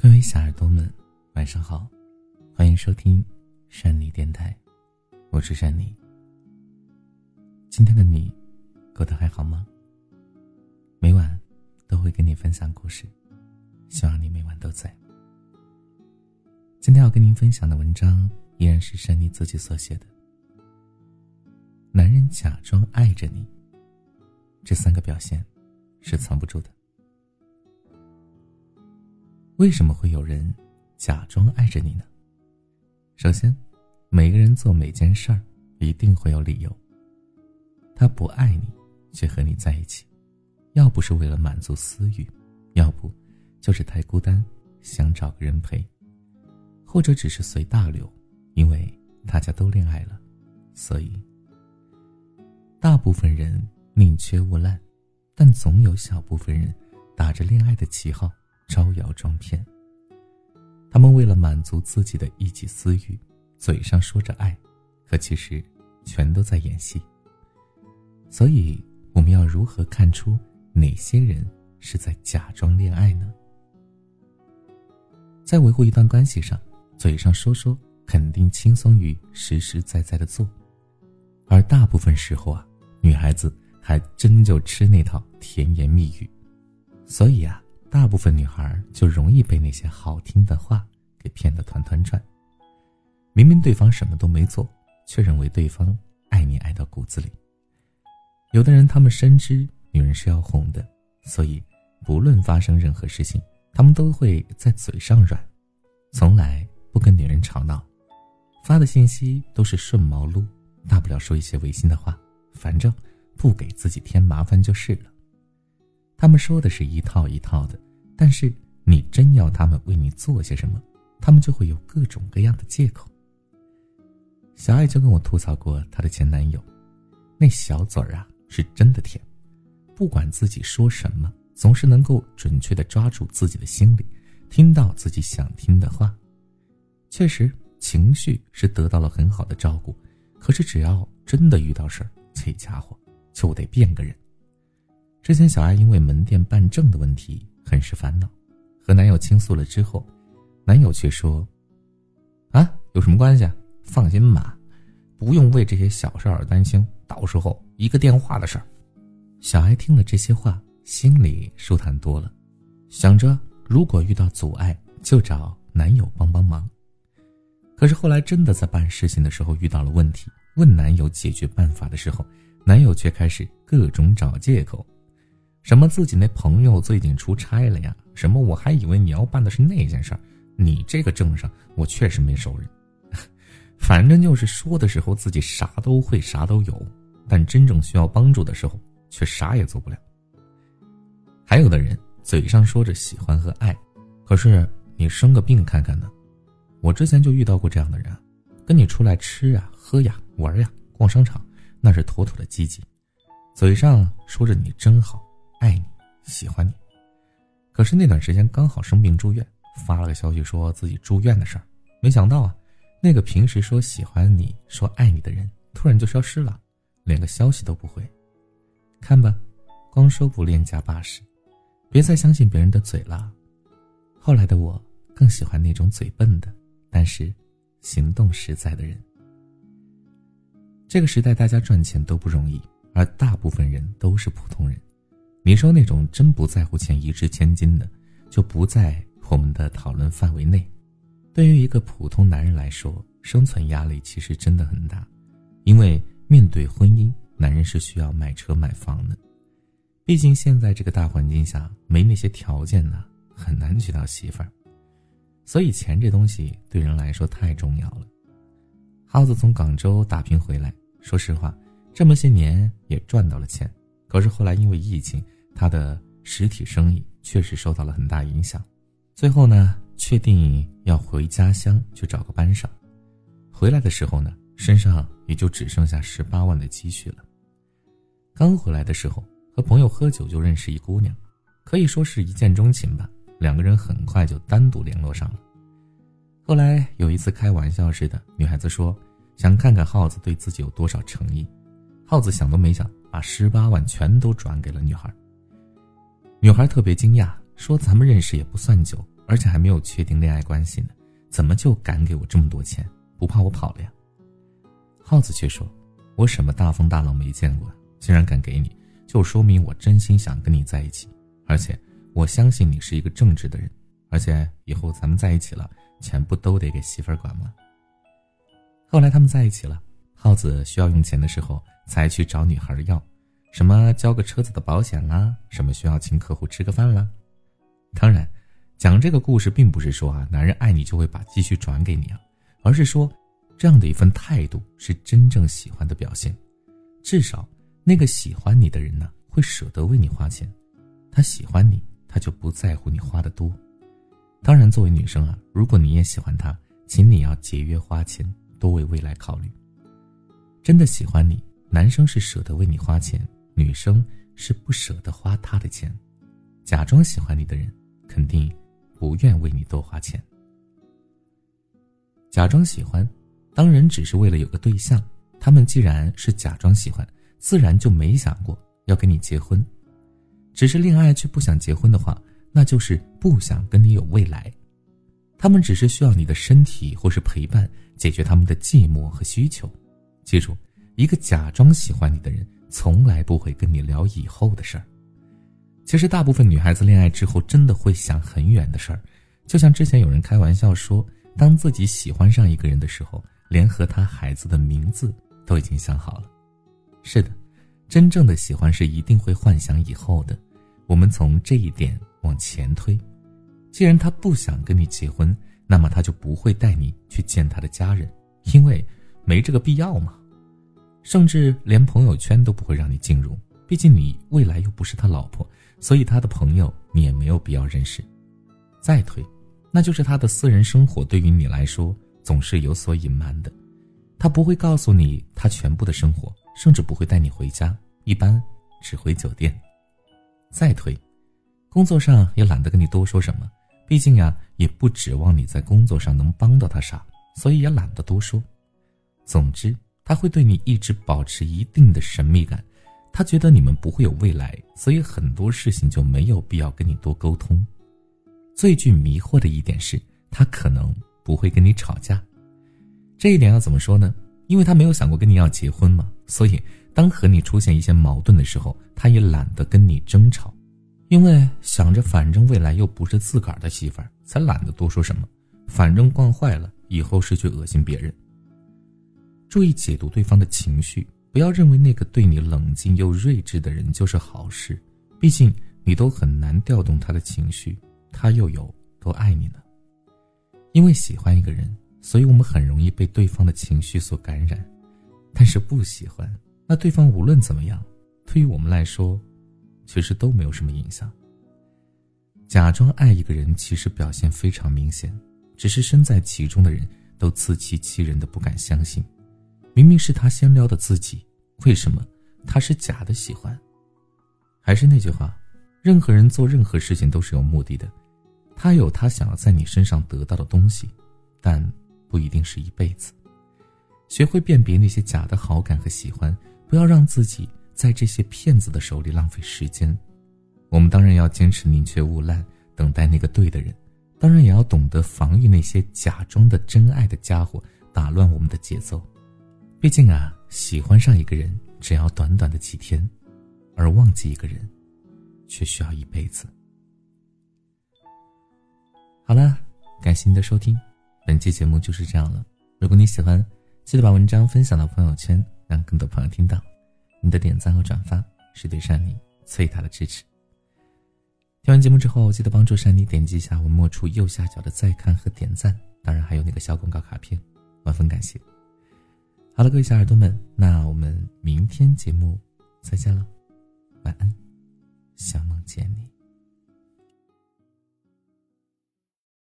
各位小耳朵们，晚上好，欢迎收听山里电台，我是山里。今天的你过得还好吗？每晚都会跟你分享故事，希望你每晚都在。今天要跟您分享的文章依然是山里自己所写的。男人假装爱着你，这三个表现是藏不住的。为什么会有人假装爱着你呢？首先，每个人做每件事儿一定会有理由。他不爱你，却和你在一起，要不是为了满足私欲，要不就是太孤单，想找个人陪，或者只是随大流，因为大家都恋爱了，所以。大部分人宁缺毋滥，但总有小部分人打着恋爱的旗号。招摇撞骗。他们为了满足自己的一己私欲，嘴上说着爱，可其实全都在演戏。所以，我们要如何看出哪些人是在假装恋爱呢？在维护一段关系上，嘴上说说肯定轻松于实实在在的做，而大部分时候啊，女孩子还真就吃那套甜言蜜语。所以啊。大部分女孩就容易被那些好听的话给骗得团团转。明明对方什么都没做，却认为对方爱你爱到骨子里。有的人他们深知女人是要哄的，所以不论发生任何事情，他们都会在嘴上软，从来不跟女人吵闹，发的信息都是顺毛撸，大不了说一些违心的话，反正不给自己添麻烦就是了。他们说的是一套一套的，但是你真要他们为你做些什么，他们就会有各种各样的借口。小爱就跟我吐槽过她的前男友，那小嘴儿啊是真的甜，不管自己说什么，总是能够准确的抓住自己的心里，听到自己想听的话。确实，情绪是得到了很好的照顾，可是只要真的遇到事儿，这家伙就得变个人。之前，小爱因为门店办证的问题很是烦恼，和男友倾诉了之后，男友却说：“啊，有什么关系？放心吧，不用为这些小事而担心，到时候一个电话的事儿。”小爱听了这些话，心里舒坦多了，想着如果遇到阻碍，就找男友帮帮忙。可是后来真的在办事情的时候遇到了问题，问男友解决办法的时候，男友却开始各种找借口。什么自己那朋友最近出差了呀？什么我还以为你要办的是那件事儿，你这个证上我确实没熟人。反正就是说的时候自己啥都会啥都有，但真正需要帮助的时候却啥也做不了。还有的人嘴上说着喜欢和爱，可是你生个病看看呢？我之前就遇到过这样的人，跟你出来吃呀、喝呀、玩呀、逛商场，那是妥妥的积极，嘴上说着你真好。爱你，喜欢你，可是那段时间刚好生病住院，发了个消息说自己住院的事儿，没想到啊，那个平时说喜欢你、说爱你的人，突然就消失了，连个消息都不回。看吧，光说不练假把式，别再相信别人的嘴了。后来的我更喜欢那种嘴笨的，但是行动实在的人。这个时代大家赚钱都不容易，而大部分人都是普通人。你说那种真不在乎钱一掷千金的，就不在我们的讨论范围内。对于一个普通男人来说，生存压力其实真的很大，因为面对婚姻，男人是需要买车买房的。毕竟现在这个大环境下，没那些条件呢，很难娶到媳妇儿。所以钱这东西对人来说太重要了。耗子从广州打拼回来，说实话，这么些年也赚到了钱。可是后来因为疫情，他的实体生意确实受到了很大影响。最后呢，确定要回家乡去找个班上。回来的时候呢，身上也就只剩下十八万的积蓄了。刚回来的时候，和朋友喝酒就认识一姑娘，可以说是一见钟情吧。两个人很快就单独联络上了。后来有一次开玩笑似的，女孩子说想看看耗子对自己有多少诚意。耗子想都没想。把十八万全都转给了女孩。女孩特别惊讶，说：“咱们认识也不算久，而且还没有确定恋爱关系呢，怎么就敢给我这么多钱？不怕我跑了呀？耗子却说：“我什么大风大浪没见过，竟然敢给你，就说明我真心想跟你在一起，而且我相信你是一个正直的人，而且以后咱们在一起了，钱不都得给媳妇儿管吗？”后来他们在一起了，耗子需要用钱的时候才去找女孩要，什么交个车子的保险啦，什么需要请客户吃个饭啦。当然，讲这个故事并不是说啊，男人爱你就会把积蓄转给你啊，而是说，这样的一份态度是真正喜欢的表现。至少，那个喜欢你的人呢，会舍得为你花钱，他喜欢你，他就不在乎你花的多。当然，作为女生啊，如果你也喜欢他，请你要节约花钱。多为未来考虑。真的喜欢你，男生是舍得为你花钱，女生是不舍得花他的钱。假装喜欢你的人，肯定不愿为你多花钱。假装喜欢，当然只是为了有个对象。他们既然是假装喜欢，自然就没想过要跟你结婚。只是恋爱却不想结婚的话，那就是不想跟你有未来。他们只是需要你的身体或是陪伴，解决他们的寂寞和需求。记住，一个假装喜欢你的人，从来不会跟你聊以后的事儿。其实，大部分女孩子恋爱之后，真的会想很远的事儿。就像之前有人开玩笑说，当自己喜欢上一个人的时候，连和他孩子的名字都已经想好了。是的，真正的喜欢是一定会幻想以后的。我们从这一点往前推。既然他不想跟你结婚，那么他就不会带你去见他的家人，因为没这个必要嘛。甚至连朋友圈都不会让你进入，毕竟你未来又不是他老婆，所以他的朋友你也没有必要认识。再推，那就是他的私人生活对于你来说总是有所隐瞒的，他不会告诉你他全部的生活，甚至不会带你回家，一般只回酒店。再推，工作上也懒得跟你多说什么。毕竟呀，也不指望你在工作上能帮到他啥，所以也懒得多说。总之，他会对你一直保持一定的神秘感，他觉得你们不会有未来，所以很多事情就没有必要跟你多沟通。最具迷惑的一点是，他可能不会跟你吵架。这一点要怎么说呢？因为他没有想过跟你要结婚嘛，所以当和你出现一些矛盾的时候，他也懒得跟你争吵。因为想着，反正未来又不是自个儿的媳妇儿，才懒得多说什么。反正惯坏了，以后是去恶心别人。注意解读对方的情绪，不要认为那个对你冷静又睿智的人就是好事。毕竟你都很难调动他的情绪，他又有多爱你呢？因为喜欢一个人，所以我们很容易被对方的情绪所感染。但是不喜欢，那对方无论怎么样，对于我们来说。其实都没有什么影响。假装爱一个人，其实表现非常明显，只是身在其中的人都自欺欺人的不敢相信。明明是他先撩的自己，为什么他是假的喜欢？还是那句话，任何人做任何事情都是有目的的，他有他想要在你身上得到的东西，但不一定是一辈子。学会辨别那些假的好感和喜欢，不要让自己。在这些骗子的手里浪费时间，我们当然要坚持宁缺毋滥，等待那个对的人；当然也要懂得防御那些假装的真爱的家伙，打乱我们的节奏。毕竟啊，喜欢上一个人只要短短的几天，而忘记一个人，却需要一辈子。好了，感谢您的收听，本期节目就是这样了。如果你喜欢，记得把文章分享到朋友圈，让更多朋友听到。你的点赞和转发是对珊妮最大的支持。听完节目之后，记得帮助珊妮点击一下文末处右下角的再看和点赞，当然还有那个小广告卡片，万分感谢。好了，各位小耳朵们，那我们明天节目再见了，晚安，小梦见你。